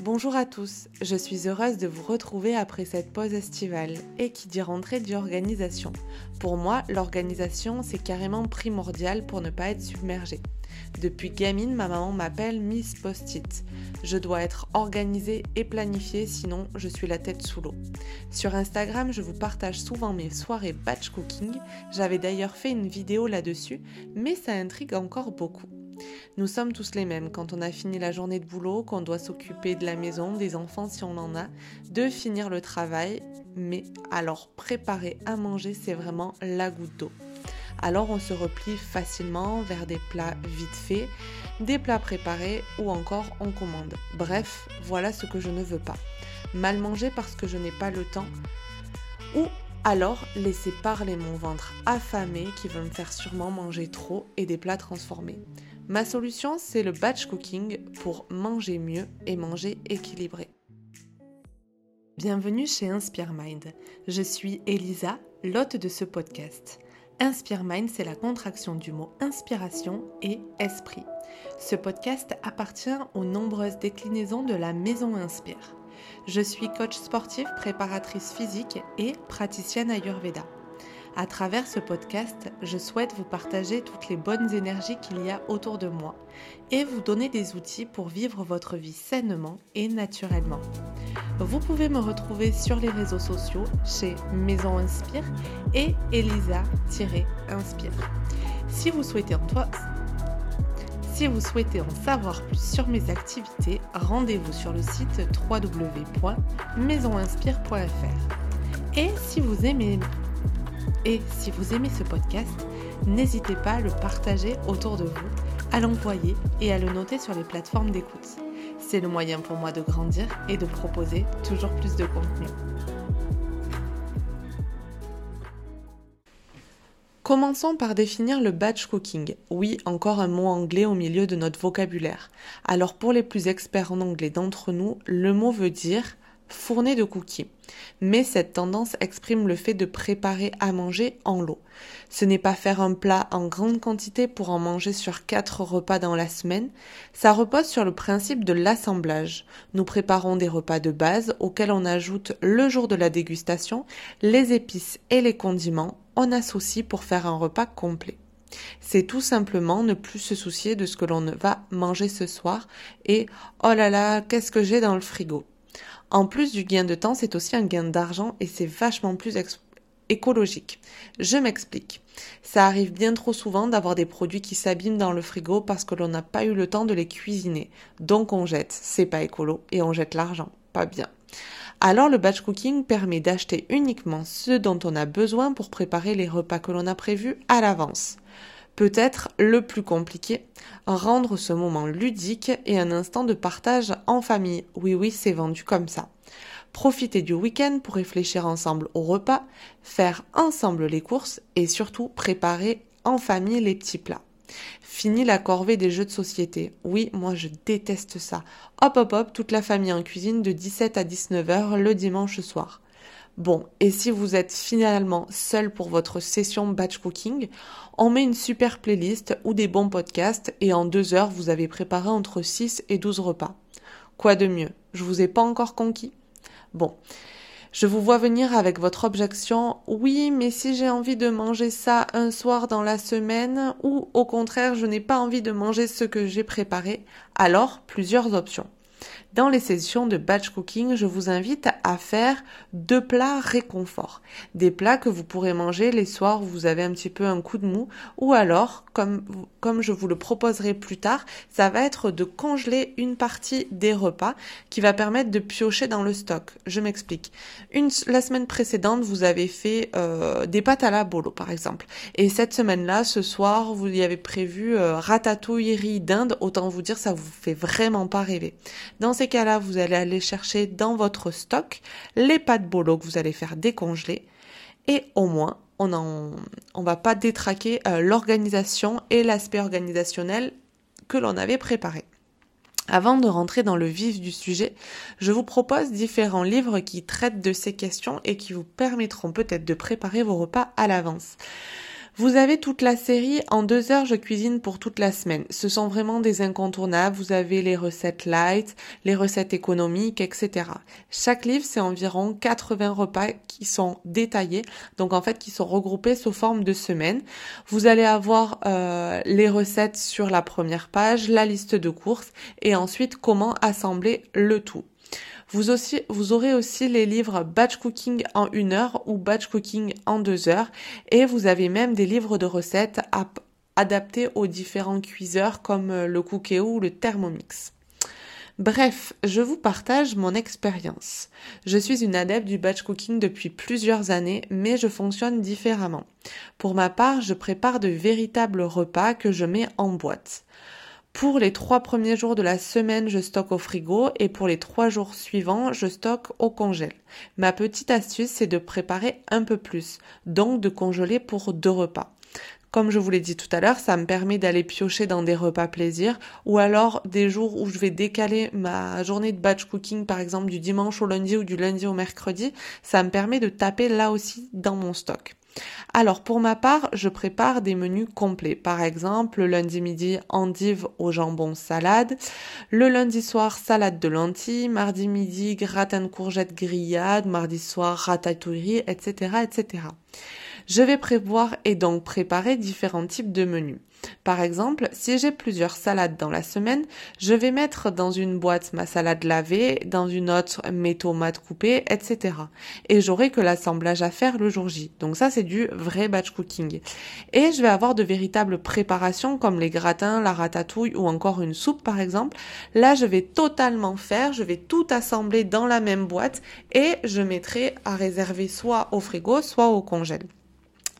Bonjour à tous, je suis heureuse de vous retrouver après cette pause estivale et qui dit rentrée dit organisation. Pour moi, l'organisation c'est carrément primordial pour ne pas être submergée. Depuis gamine, ma maman m'appelle Miss Post-it. Je dois être organisée et planifiée, sinon je suis la tête sous l'eau. Sur Instagram, je vous partage souvent mes soirées batch cooking. J'avais d'ailleurs fait une vidéo là-dessus, mais ça intrigue encore beaucoup. Nous sommes tous les mêmes quand on a fini la journée de boulot, qu'on doit s'occuper de la maison, des enfants si on en a, de finir le travail, mais alors préparer à manger, c'est vraiment la goutte d'eau. Alors on se replie facilement vers des plats vite faits, des plats préparés ou encore on commande. Bref, voilà ce que je ne veux pas. Mal manger parce que je n'ai pas le temps ou alors laisser parler mon ventre affamé qui veut me faire sûrement manger trop et des plats transformés. Ma solution, c'est le batch cooking pour manger mieux et manger équilibré. Bienvenue chez Inspire Mind. Je suis Elisa, l'hôte de ce podcast. Inspire Mind, c'est la contraction du mot inspiration et esprit. Ce podcast appartient aux nombreuses déclinaisons de la maison Inspire. Je suis coach sportif, préparatrice physique et praticienne Ayurveda. À travers ce podcast, je souhaite vous partager toutes les bonnes énergies qu'il y a autour de moi et vous donner des outils pour vivre votre vie sainement et naturellement. Vous pouvez me retrouver sur les réseaux sociaux chez Maison Inspire et Elisa-Inspire. Si vous souhaitez en si vous souhaitez en savoir plus sur mes activités, rendez-vous sur le site www.maisoninspire.fr. Et si vous aimez et si vous aimez ce podcast, n'hésitez pas à le partager autour de vous, à l'envoyer et à le noter sur les plateformes d'écoute. C'est le moyen pour moi de grandir et de proposer toujours plus de contenu. Commençons par définir le batch cooking. Oui, encore un mot anglais au milieu de notre vocabulaire. Alors pour les plus experts en anglais d'entre nous, le mot veut dire fournée de cookies. Mais cette tendance exprime le fait de préparer à manger en lot. Ce n'est pas faire un plat en grande quantité pour en manger sur quatre repas dans la semaine, ça repose sur le principe de l'assemblage. Nous préparons des repas de base auxquels on ajoute le jour de la dégustation les épices et les condiments, on associe pour faire un repas complet. C'est tout simplement ne plus se soucier de ce que l'on va manger ce soir et oh là là, qu'est-ce que j'ai dans le frigo? En plus du gain de temps, c'est aussi un gain d'argent et c'est vachement plus écologique. Je m'explique. Ça arrive bien trop souvent d'avoir des produits qui s'abîment dans le frigo parce que l'on n'a pas eu le temps de les cuisiner. Donc on jette, c'est pas écolo et on jette l'argent. Pas bien. Alors le batch cooking permet d'acheter uniquement ce dont on a besoin pour préparer les repas que l'on a prévus à l'avance peut-être le plus compliqué, rendre ce moment ludique et un instant de partage en famille. Oui, oui, c'est vendu comme ça. Profitez du week-end pour réfléchir ensemble au repas, faire ensemble les courses et surtout préparer en famille les petits plats. Fini la corvée des jeux de société. Oui, moi je déteste ça. Hop hop hop, toute la famille en cuisine de 17 à 19 heures le dimanche soir. Bon, et si vous êtes finalement seul pour votre session batch cooking, on met une super playlist ou des bons podcasts et en deux heures vous avez préparé entre 6 et 12 repas. Quoi de mieux? Je vous ai pas encore conquis? Bon. Je vous vois venir avec votre objection, oui, mais si j'ai envie de manger ça un soir dans la semaine, ou au contraire je n'ai pas envie de manger ce que j'ai préparé, alors plusieurs options. Dans les sessions de batch cooking, je vous invite à faire deux plats réconfort. Des plats que vous pourrez manger les soirs où vous avez un petit peu un coup de mou ou alors, comme, comme je vous le proposerai plus tard, ça va être de congeler une partie des repas qui va permettre de piocher dans le stock. Je m'explique. Une, la semaine précédente, vous avez fait euh, des pâtes à la bolo par exemple. Et cette semaine-là, ce soir, vous y avez prévu euh, ratatouille riz d'Inde. Autant vous dire, ça vous fait vraiment pas rêver. Cas-là, vous allez aller chercher dans votre stock les pâtes bolo que vous allez faire décongeler et au moins on ne on va pas détraquer euh, l'organisation et l'aspect organisationnel que l'on avait préparé. Avant de rentrer dans le vif du sujet, je vous propose différents livres qui traitent de ces questions et qui vous permettront peut-être de préparer vos repas à l'avance. Vous avez toute la série En deux heures, je cuisine pour toute la semaine. Ce sont vraiment des incontournables. Vous avez les recettes light, les recettes économiques, etc. Chaque livre, c'est environ 80 repas qui sont détaillés, donc en fait qui sont regroupés sous forme de semaines. Vous allez avoir euh, les recettes sur la première page, la liste de courses et ensuite comment assembler le tout. Vous, aurez aussi les livres Batch Cooking en une heure ou Batch Cooking en deux heures et vous avez même des livres de recettes adaptés aux différents cuiseurs comme euh, le Cookéo ou le Thermomix. Bref, je vous partage mon expérience. Je suis une adepte du batch cooking depuis plusieurs années, mais je fonctionne différemment. Pour ma part, je prépare de véritables repas que je mets en boîte. Pour les trois premiers jours de la semaine, je stocke au frigo et pour les trois jours suivants, je stocke au congèle. Ma petite astuce, c'est de préparer un peu plus, donc de congeler pour deux repas. Comme je vous l'ai dit tout à l'heure, ça me permet d'aller piocher dans des repas plaisir ou alors des jours où je vais décaler ma journée de batch cooking par exemple du dimanche au lundi ou du lundi au mercredi, ça me permet de taper là aussi dans mon stock. Alors pour ma part, je prépare des menus complets. Par exemple, le lundi midi, endive au jambon salade. Le lundi soir, salade de lentilles. Mardi midi, gratin de courgettes grillade. Mardi soir, ratatouille, etc., etc. Je vais prévoir et donc préparer différents types de menus. Par exemple, si j'ai plusieurs salades dans la semaine, je vais mettre dans une boîte ma salade lavée, dans une autre mes tomates coupées, etc. Et j'aurai que l'assemblage à faire le jour J. Donc ça, c'est du vrai batch cooking. Et je vais avoir de véritables préparations comme les gratins, la ratatouille ou encore une soupe par exemple. Là, je vais totalement faire, je vais tout assembler dans la même boîte et je mettrai à réserver soit au frigo, soit au congèle.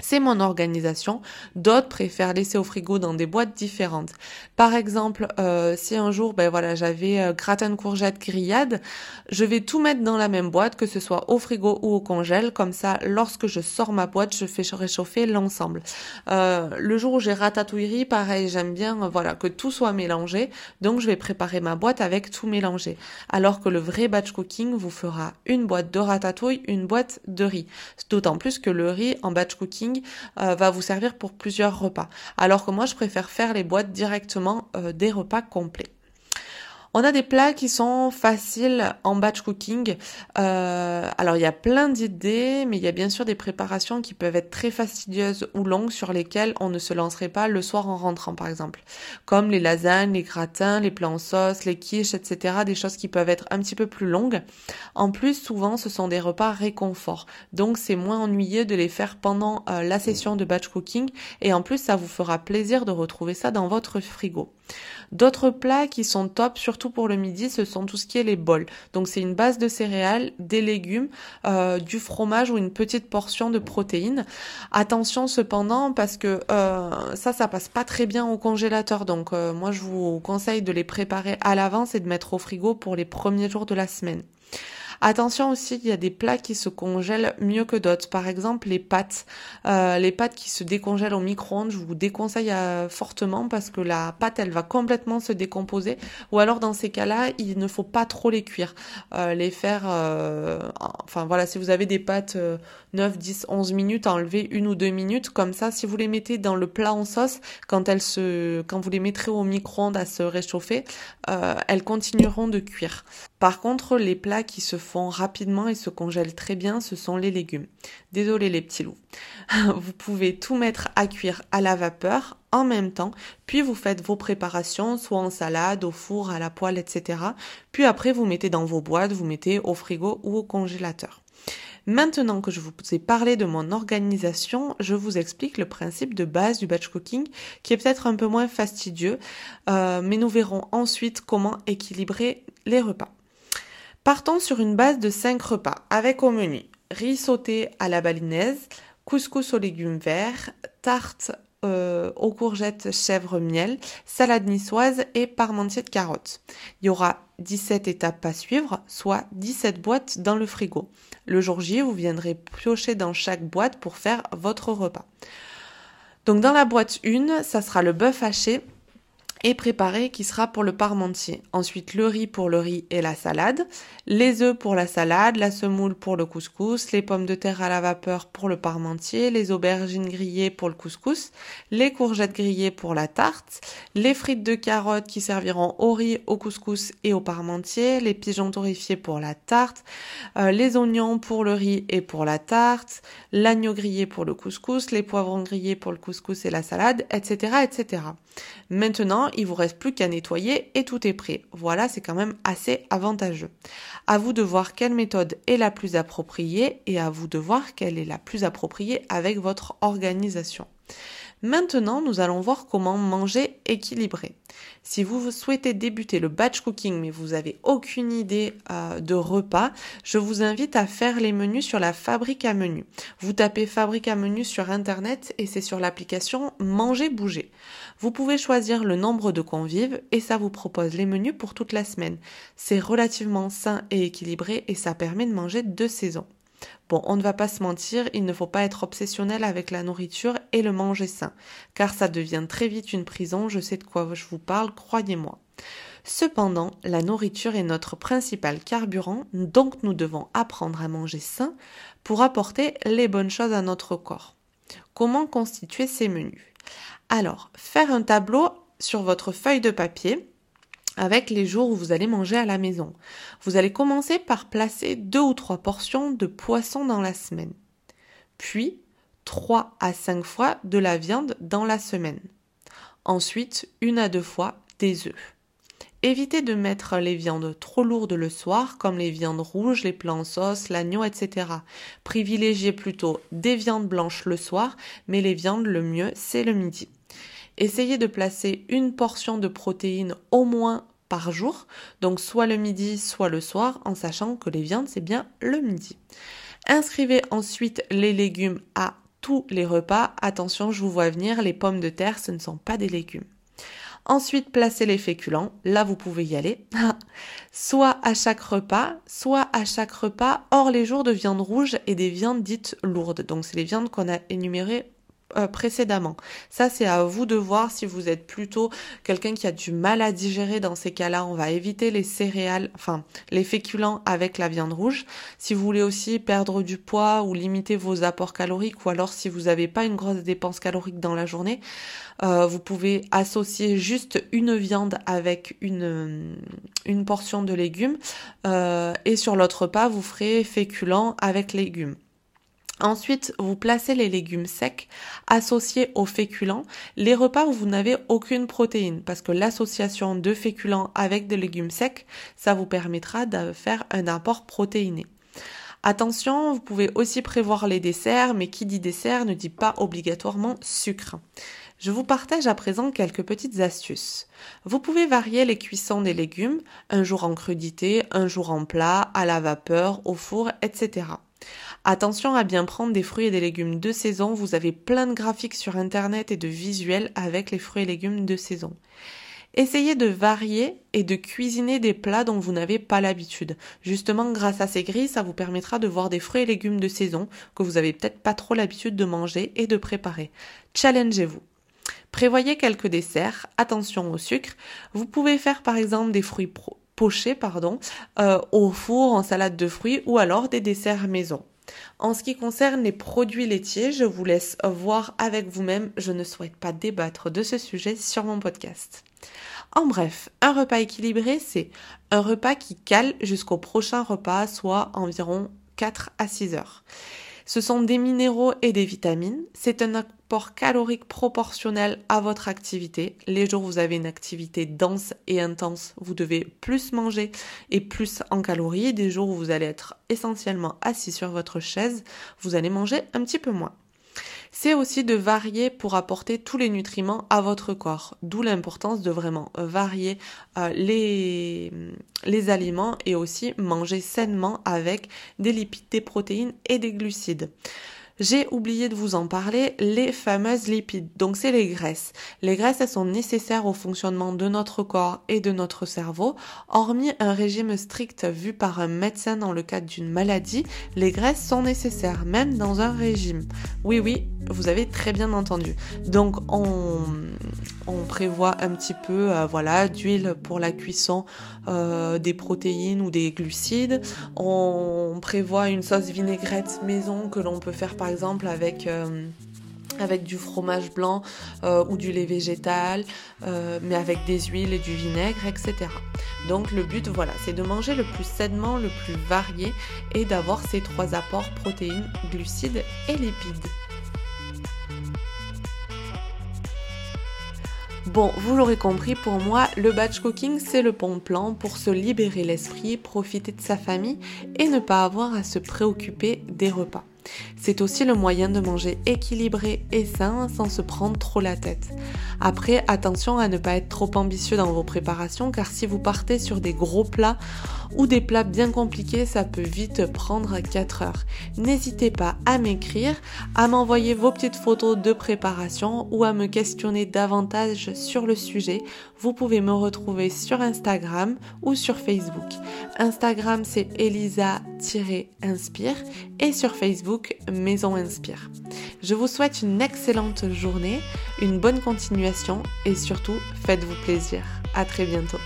C'est mon organisation. D'autres préfèrent laisser au frigo dans des boîtes différentes. Par exemple, euh, si un jour, ben voilà, j'avais euh, gratin de courgettes grillade, je vais tout mettre dans la même boîte, que ce soit au frigo ou au congèle. Comme ça, lorsque je sors ma boîte, je fais réchauffer l'ensemble. Euh, le jour où j'ai ratatouillerie, pareil, j'aime bien, voilà, que tout soit mélangé. Donc, je vais préparer ma boîte avec tout mélangé. Alors que le vrai batch cooking vous fera une boîte de ratatouille, une boîte de riz. D'autant plus que le riz en batch cooking euh, va vous servir pour plusieurs repas. Alors que moi, je préfère faire les boîtes directement euh, des repas complets. On a des plats qui sont faciles en batch cooking. Euh, alors il y a plein d'idées, mais il y a bien sûr des préparations qui peuvent être très fastidieuses ou longues sur lesquelles on ne se lancerait pas le soir en rentrant par exemple. Comme les lasagnes, les gratins, les plats en sauce, les quiches, etc. Des choses qui peuvent être un petit peu plus longues. En plus, souvent ce sont des repas réconfort. Donc c'est moins ennuyeux de les faire pendant euh, la session de batch cooking. Et en plus, ça vous fera plaisir de retrouver ça dans votre frigo. D'autres plats qui sont top, surtout pour le midi, ce sont tout ce qui est les bols. Donc c'est une base de céréales, des légumes, euh, du fromage ou une petite portion de protéines. Attention cependant parce que euh, ça, ça passe pas très bien au congélateur. Donc euh, moi, je vous conseille de les préparer à l'avance et de mettre au frigo pour les premiers jours de la semaine. Attention aussi, il y a des plats qui se congèlent mieux que d'autres. Par exemple, les pâtes. Euh, les pâtes qui se décongèlent au micro-ondes, je vous déconseille euh, fortement parce que la pâte, elle va complètement se décomposer. Ou alors, dans ces cas-là, il ne faut pas trop les cuire. Euh, les faire... enfin, voilà, si vous avez des pâtes 9, 10, 11 minutes, enlevez une ou deux minutes. Comme ça, si vous les mettez dans le plat en sauce, quand, elles se, quand vous les mettrez au micro-ondes à se réchauffer, elles continueront de cuire. Par contre, les plats qui se font rapidement et se congèlent très bien, ce sont les légumes. Désolé les petits loups. Vous pouvez tout mettre à cuire à la vapeur en même temps, puis vous faites vos préparations, soit en salade, au four, à la poêle, etc. Puis après, vous mettez dans vos boîtes, vous mettez au frigo ou au congélateur. Maintenant que je vous ai parlé de mon organisation, je vous explique le principe de base du batch cooking qui est peut-être un peu moins fastidieux, euh, mais nous verrons ensuite comment équilibrer les repas. Partons sur une base de 5 repas avec au menu riz sauté à la balinaise, couscous aux légumes verts, tarte euh, aux courgettes chèvre miel, salade niçoise et parmentier de carottes. Il y aura 17 étapes à suivre, soit 17 boîtes dans le frigo. Le jour J, vous viendrez piocher dans chaque boîte pour faire votre repas. Donc dans la boîte 1, ça sera le bœuf haché et préparé qui sera pour le parmentier. Ensuite, le riz pour le riz et la salade, les œufs pour la salade, la semoule pour le couscous, les pommes de terre à la vapeur pour le parmentier, les aubergines grillées pour le couscous, les courgettes grillées pour la tarte, les frites de carottes qui serviront au riz, au couscous et au parmentier, les pigeons torréfiés pour la tarte, euh, les oignons pour le riz et pour la tarte, l'agneau grillé pour le couscous, les poivrons grillés pour le couscous et la salade, etc., etc. Maintenant, il vous reste plus qu'à nettoyer et tout est prêt. Voilà, c'est quand même assez avantageux. À vous de voir quelle méthode est la plus appropriée et à vous de voir quelle est la plus appropriée avec votre organisation. Maintenant, nous allons voir comment manger équilibré. Si vous souhaitez débuter le batch cooking mais vous n'avez aucune idée euh, de repas, je vous invite à faire les menus sur la fabrique à menus. Vous tapez fabrique à menus sur internet et c'est sur l'application Manger Bouger. Vous pouvez choisir le nombre de convives et ça vous propose les menus pour toute la semaine. C'est relativement sain et équilibré et ça permet de manger deux saisons. Bon, on ne va pas se mentir, il ne faut pas être obsessionnel avec la nourriture et le manger sain, car ça devient très vite une prison, je sais de quoi je vous parle, croyez-moi. Cependant, la nourriture est notre principal carburant, donc nous devons apprendre à manger sain pour apporter les bonnes choses à notre corps. Comment constituer ces menus? Alors, faire un tableau sur votre feuille de papier avec les jours où vous allez manger à la maison. Vous allez commencer par placer deux ou trois portions de poisson dans la semaine. Puis, trois à cinq fois de la viande dans la semaine. Ensuite, une à deux fois des œufs. Évitez de mettre les viandes trop lourdes le soir, comme les viandes rouges, les plans sauce, l'agneau, etc. Privilégiez plutôt des viandes blanches le soir, mais les viandes le mieux, c'est le midi. Essayez de placer une portion de protéines au moins par jour, donc soit le midi, soit le soir, en sachant que les viandes, c'est bien le midi. Inscrivez ensuite les légumes à tous les repas. Attention, je vous vois venir, les pommes de terre, ce ne sont pas des légumes. Ensuite, placez les féculents. Là, vous pouvez y aller. soit à chaque repas, soit à chaque repas, hors les jours de viande rouge et des viandes dites lourdes. Donc, c'est les viandes qu'on a énumérées euh, précédemment. Ça, c'est à vous de voir si vous êtes plutôt quelqu'un qui a du mal à digérer. Dans ces cas-là, on va éviter les céréales, enfin les féculents avec la viande rouge. Si vous voulez aussi perdre du poids ou limiter vos apports caloriques, ou alors si vous n'avez pas une grosse dépense calorique dans la journée, euh, vous pouvez associer juste une viande avec une, une portion de légumes. Euh, et sur l'autre repas, vous ferez féculents avec légumes. Ensuite, vous placez les légumes secs associés aux féculents, les repas où vous n'avez aucune protéine, parce que l'association de féculents avec des légumes secs, ça vous permettra de faire un apport protéiné. Attention, vous pouvez aussi prévoir les desserts, mais qui dit dessert ne dit pas obligatoirement sucre. Je vous partage à présent quelques petites astuces. Vous pouvez varier les cuissons des légumes, un jour en crudité, un jour en plat, à la vapeur, au four, etc. Attention à bien prendre des fruits et des légumes de saison. Vous avez plein de graphiques sur internet et de visuels avec les fruits et légumes de saison. Essayez de varier et de cuisiner des plats dont vous n'avez pas l'habitude. Justement, grâce à ces grilles, ça vous permettra de voir des fruits et légumes de saison que vous avez peut-être pas trop l'habitude de manger et de préparer. Challengez-vous. Prévoyez quelques desserts, attention au sucre. Vous pouvez faire par exemple des fruits pochés pardon, euh, au four en salade de fruits ou alors des desserts maison. En ce qui concerne les produits laitiers, je vous laisse voir avec vous-même. Je ne souhaite pas débattre de ce sujet sur mon podcast. En bref, un repas équilibré, c'est un repas qui cale jusqu'au prochain repas, soit environ 4 à 6 heures. Ce sont des minéraux et des vitamines. C'est un apport calorique proportionnel à votre activité. Les jours où vous avez une activité dense et intense, vous devez plus manger et plus en calories. Des jours où vous allez être essentiellement assis sur votre chaise, vous allez manger un petit peu moins c'est aussi de varier pour apporter tous les nutriments à votre corps. D'où l'importance de vraiment varier euh, les aliments et aussi manger sainement avec des lipides, des protéines et des glucides. J'ai oublié de vous en parler, les fameuses lipides. Donc c'est les graisses. Les graisses, elles sont nécessaires au fonctionnement de notre corps et de notre cerveau. Hormis un régime strict vu par un médecin dans le cadre d'une maladie, les graisses sont nécessaires, même dans un régime. Oui, oui, vous avez très bien entendu. Donc on, On prévoit un petit peu euh, voilà, d'huile pour la cuisson euh, des protéines ou des glucides. On prévoit une sauce vinaigrette maison que l'on peut faire par exemple avec avec du fromage blanc ou du lait végétal, mais avec des huiles et du vinaigre, etc. Donc le but, voilà, c'est de manger le plus sainement, le plus varié et d'avoir ces trois apports protéines, glucides et lipides. Bon, vous l'aurez compris, pour moi, le batch cooking, c'est le bon plan pour se libérer l'esprit, profiter de sa famille et ne pas avoir à se préoccuper des repas. C'est aussi le moyen de manger équilibré et sain sans se prendre trop la tête. Après, attention à ne pas être trop ambitieux dans vos préparations car si vous partez sur des gros plats ou des plats bien compliqués, ça peut vite prendre 4 heures. N'hésitez pas à m'écrire, à m'envoyer vos petites photos de préparation ou à me questionner davantage sur le sujet. Vous pouvez me retrouver sur Instagram ou sur Facebook. Instagram c'est Elisa-inspire et sur Maison Inspire. Je vous souhaite une excellente journée, une bonne continuation et surtout faites-vous plaisir. À très bientôt.